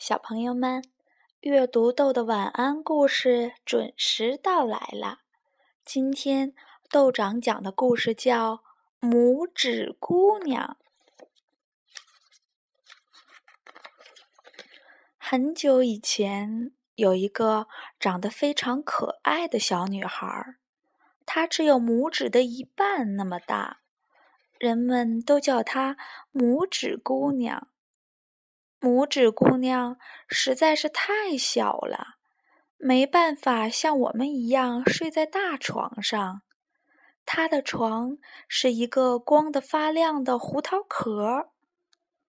小朋友们，阅读豆的晚安故事准时到来了。今天豆长讲的故事叫《拇指姑娘》。很久以前，有一个长得非常可爱的小女孩，她只有拇指的一半那么大，人们都叫她拇指姑娘。拇指姑娘实在是太小了，没办法像我们一样睡在大床上。她的床是一个光得发亮的胡桃壳，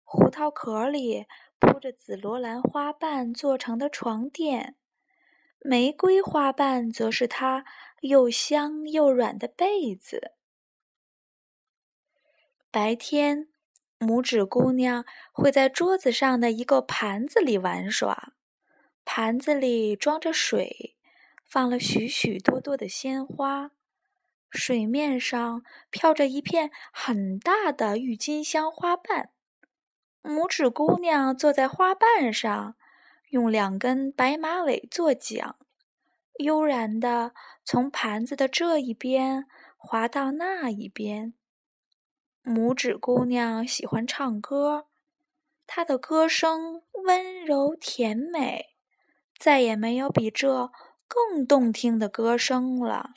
胡桃壳里铺着紫罗兰花瓣做成的床垫，玫瑰花瓣则是她又香又软的被子。白天。拇指姑娘会在桌子上的一个盘子里玩耍，盘子里装着水，放了许许多多的鲜花，水面上飘着一片很大的郁金香花瓣。拇指姑娘坐在花瓣上，用两根白马尾做桨，悠然地从盘子的这一边滑到那一边。拇指姑娘喜欢唱歌，她的歌声温柔甜美，再也没有比这更动听的歌声了。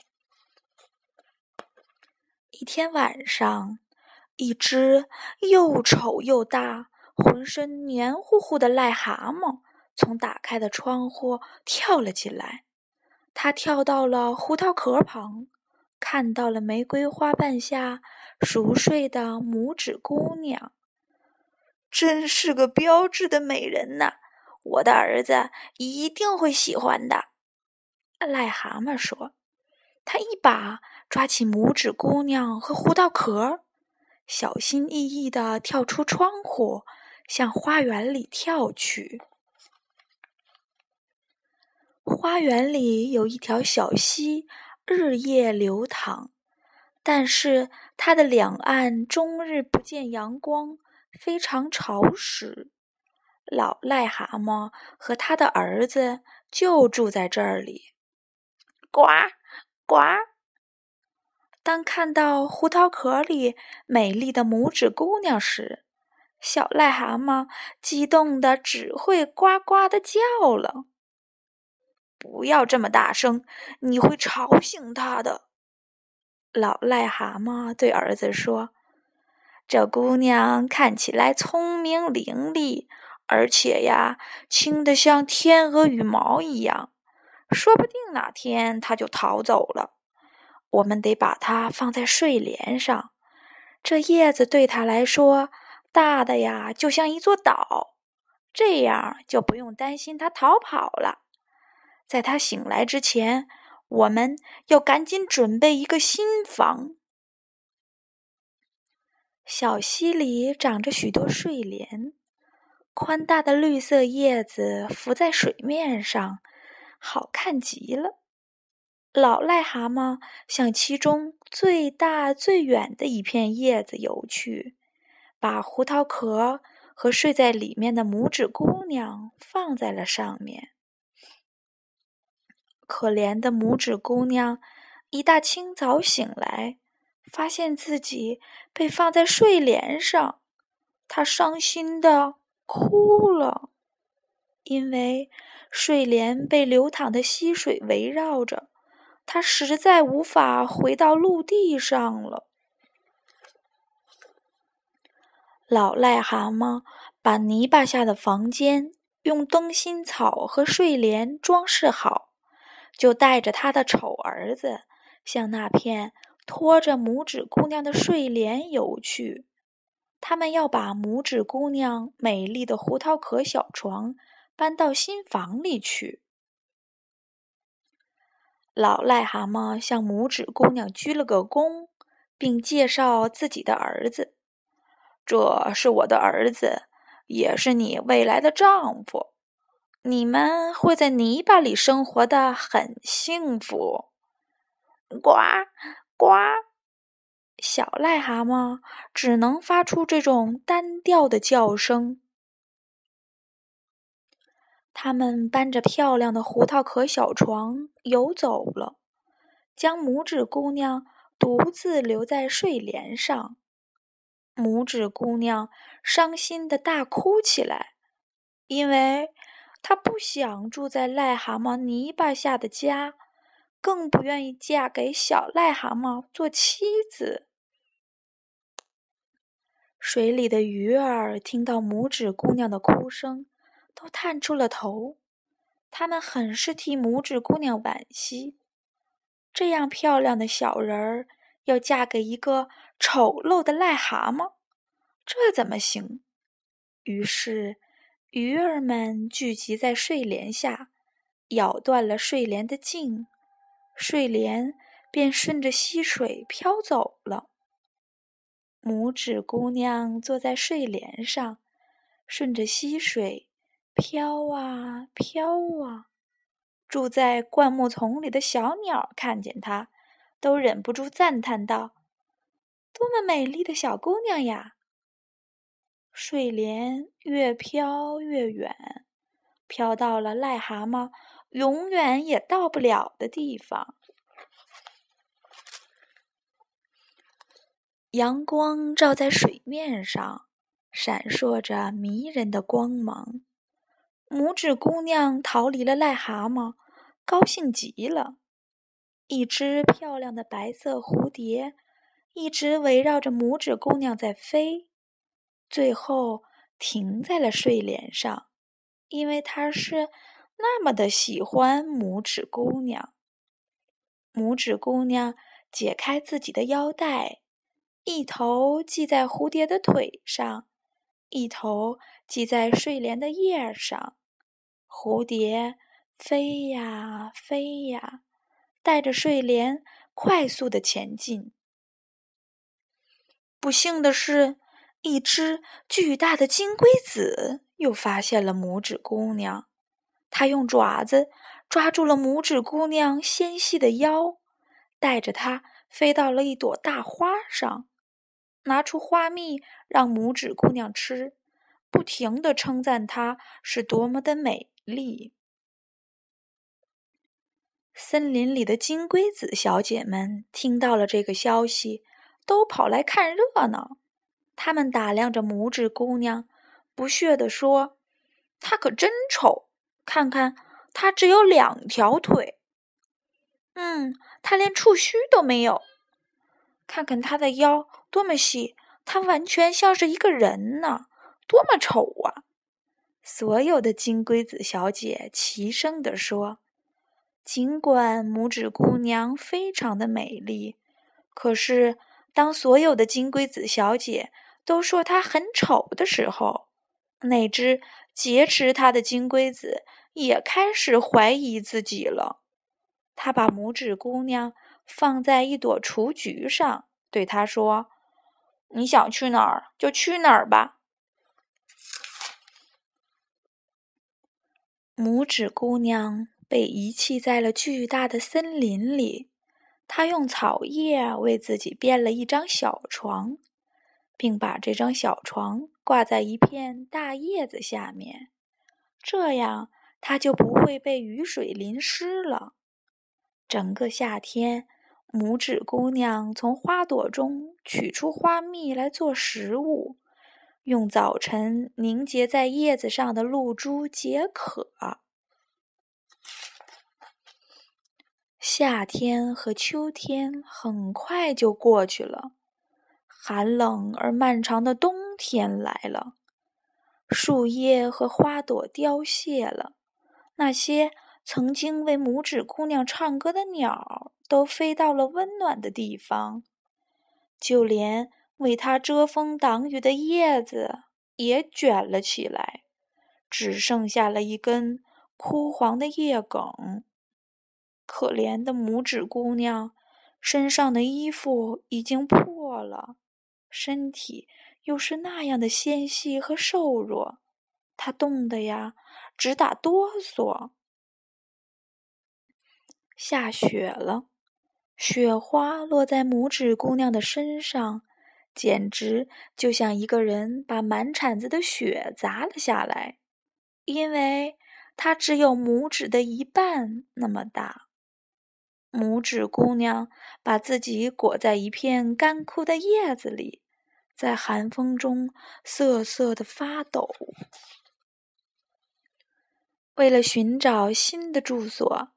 一天晚上，一只又丑又大、浑身黏糊糊的癞蛤蟆从打开的窗户跳了进来，它跳到了胡桃壳旁。看到了玫瑰花瓣下熟睡的拇指姑娘，真是个标致的美人呐！我的儿子一定会喜欢的。癞蛤蟆说：“他一把抓起拇指姑娘和胡桃壳，小心翼翼地跳出窗户，向花园里跳去。花园里有一条小溪。”日夜流淌，但是它的两岸终日不见阳光，非常潮湿。老癞蛤蟆和他的儿子就住在这里。呱呱！当看到胡桃壳里美丽的拇指姑娘时，小癞蛤蟆激动的只会呱呱的叫了。不要这么大声，你会吵醒他的。老癞蛤蟆对儿子说：“这姑娘看起来聪明伶俐，而且呀，轻得像天鹅羽毛一样。说不定哪天她就逃走了。我们得把她放在睡莲上，这叶子对她来说大的呀，就像一座岛。这样就不用担心她逃跑了。”在他醒来之前，我们要赶紧准备一个新房。小溪里长着许多睡莲，宽大的绿色叶子浮在水面上，好看极了。老癞蛤蟆向其中最大最远的一片叶子游去，把胡桃壳和睡在里面的拇指姑娘放在了上面。可怜的拇指姑娘，一大清早醒来，发现自己被放在睡莲上，她伤心的哭了，因为睡莲被流淌的溪水围绕着，她实在无法回到陆地上了。老癞蛤蟆把泥巴下的房间用灯芯草和睡莲装饰好。就带着他的丑儿子向那片拖着拇指姑娘的睡莲游去。他们要把拇指姑娘美丽的胡桃壳小床搬到新房里去。老癞蛤蟆向拇指姑娘鞠了个躬，并介绍自己的儿子：“这是我的儿子，也是你未来的丈夫。”你们会在泥巴里生活的很幸福，呱呱！小癞蛤蟆只能发出这种单调的叫声。他们搬着漂亮的胡桃壳小床游走了，将拇指姑娘独自留在睡莲上。拇指姑娘伤心的大哭起来，因为她不想住在癞蛤蟆泥巴下的家，更不愿意嫁给小癞蛤蟆做妻子。水里的鱼儿听到拇指姑娘的哭声，都探出了头。他们很是替拇指姑娘惋惜，这样漂亮的小人儿要嫁给一个丑陋的癞蛤蟆，这怎么行？于是，鱼儿们聚集在睡莲下，咬断了睡莲的茎，睡莲便顺着溪水飘走了。拇指姑娘坐在睡莲上，顺着溪水飘啊飘啊。住在灌木丛里的小鸟看见她，都忍不住赞叹道：“多么美丽的小姑娘呀！”睡莲越飘越远，飘到了癞蛤蟆永远也到不了的地方。阳光照在水面上，闪烁着迷人的光芒。拇指姑娘逃离了癞蛤蟆，高兴极了。一只漂亮的白色蝴蝶一直围绕着拇指姑娘在飞，最后停在了睡莲上，因为它是那么的喜欢拇指姑娘。拇指姑娘解开自己的腰带。一头系在蝴蝶的腿上，一头系在睡莲的叶上。蝴蝶飞呀飞呀，带着睡莲快速的前进。不幸的是，一只巨大的金龟子又发现了拇指姑娘，它用爪子抓住了拇指姑娘纤细的腰，带着它飞到了一朵大花上。拿出花蜜让拇指姑娘吃，不停的称赞她是多么的美丽。森林里的金龟子小姐们听到了这个消息，都跑来看热闹。他们打量着拇指姑娘，不屑地说：“她可真丑！看看，她只有两条腿。嗯，她连触须都没有。看看她的腰。”多么细！她完全像是一个人呢，多么丑啊！所有的金龟子小姐齐声地说：“尽管拇指姑娘非常的美丽，可是当所有的金龟子小姐都说她很丑的时候，那只劫持她的金龟子也开始怀疑自己了。他把拇指姑娘放在一朵雏菊上，对她说。”你想去哪儿就去哪儿吧。拇指姑娘被遗弃在了巨大的森林里，她用草叶为自己编了一张小床，并把这张小床挂在一片大叶子下面，这样它就不会被雨水淋湿了。整个夏天。拇指姑娘从花朵中取出花蜜来做食物，用早晨凝结在叶子上的露珠解渴。夏天和秋天很快就过去了，寒冷而漫长的冬天来了。树叶和花朵凋谢了，那些曾经为拇指姑娘唱歌的鸟。都飞到了温暖的地方，就连为它遮风挡雨的叶子也卷了起来，只剩下了一根枯黄的叶梗。可怜的拇指姑娘，身上的衣服已经破了，身体又是那样的纤细和瘦弱，她冻得呀直打哆嗦。下雪了。雪花落在拇指姑娘的身上，简直就像一个人把满铲子的雪砸了下来。因为它只有拇指的一半那么大。拇指姑娘把自己裹在一片干枯的叶子里，在寒风中瑟瑟的发抖。为了寻找新的住所，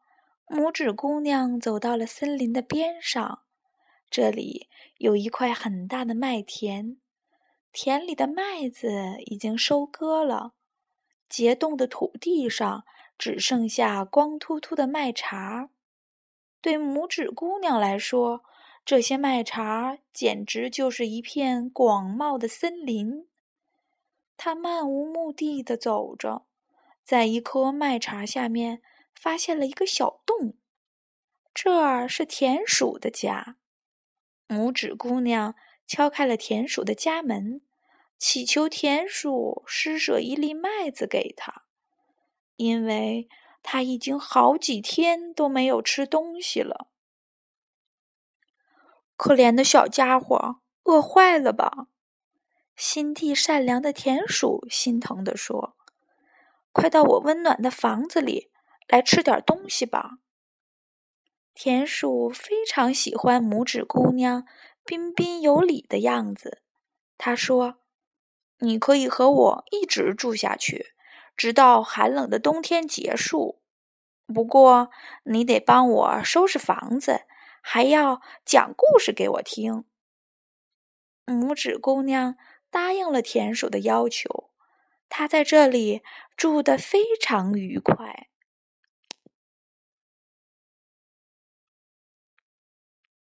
拇指姑娘走到了森林的边上。这里有一块很大的麦田，田里的麦子已经收割了，结冻的土地上只剩下光秃秃的麦茬。对拇指姑娘来说，这些麦茬简直就是一片广袤的森林。他漫无目的的走着，在一棵麦茬下面发现了一个小洞，这儿是田鼠的家。拇指姑娘敲开了田鼠的家门，祈求田鼠施舍一粒麦子给她，因为。他已经好几天都没有吃东西了，可怜的小家伙，饿坏了吧？心地善良的田鼠心疼地说：“快到我温暖的房子里来吃点东西吧。”田鼠非常喜欢拇指姑娘彬彬有礼的样子，他说：“你可以和我一直住下去。”直到寒冷的冬天结束。不过，你得帮我收拾房子，还要讲故事给我听。拇指姑娘答应了田鼠的要求，她在这里住得非常愉快。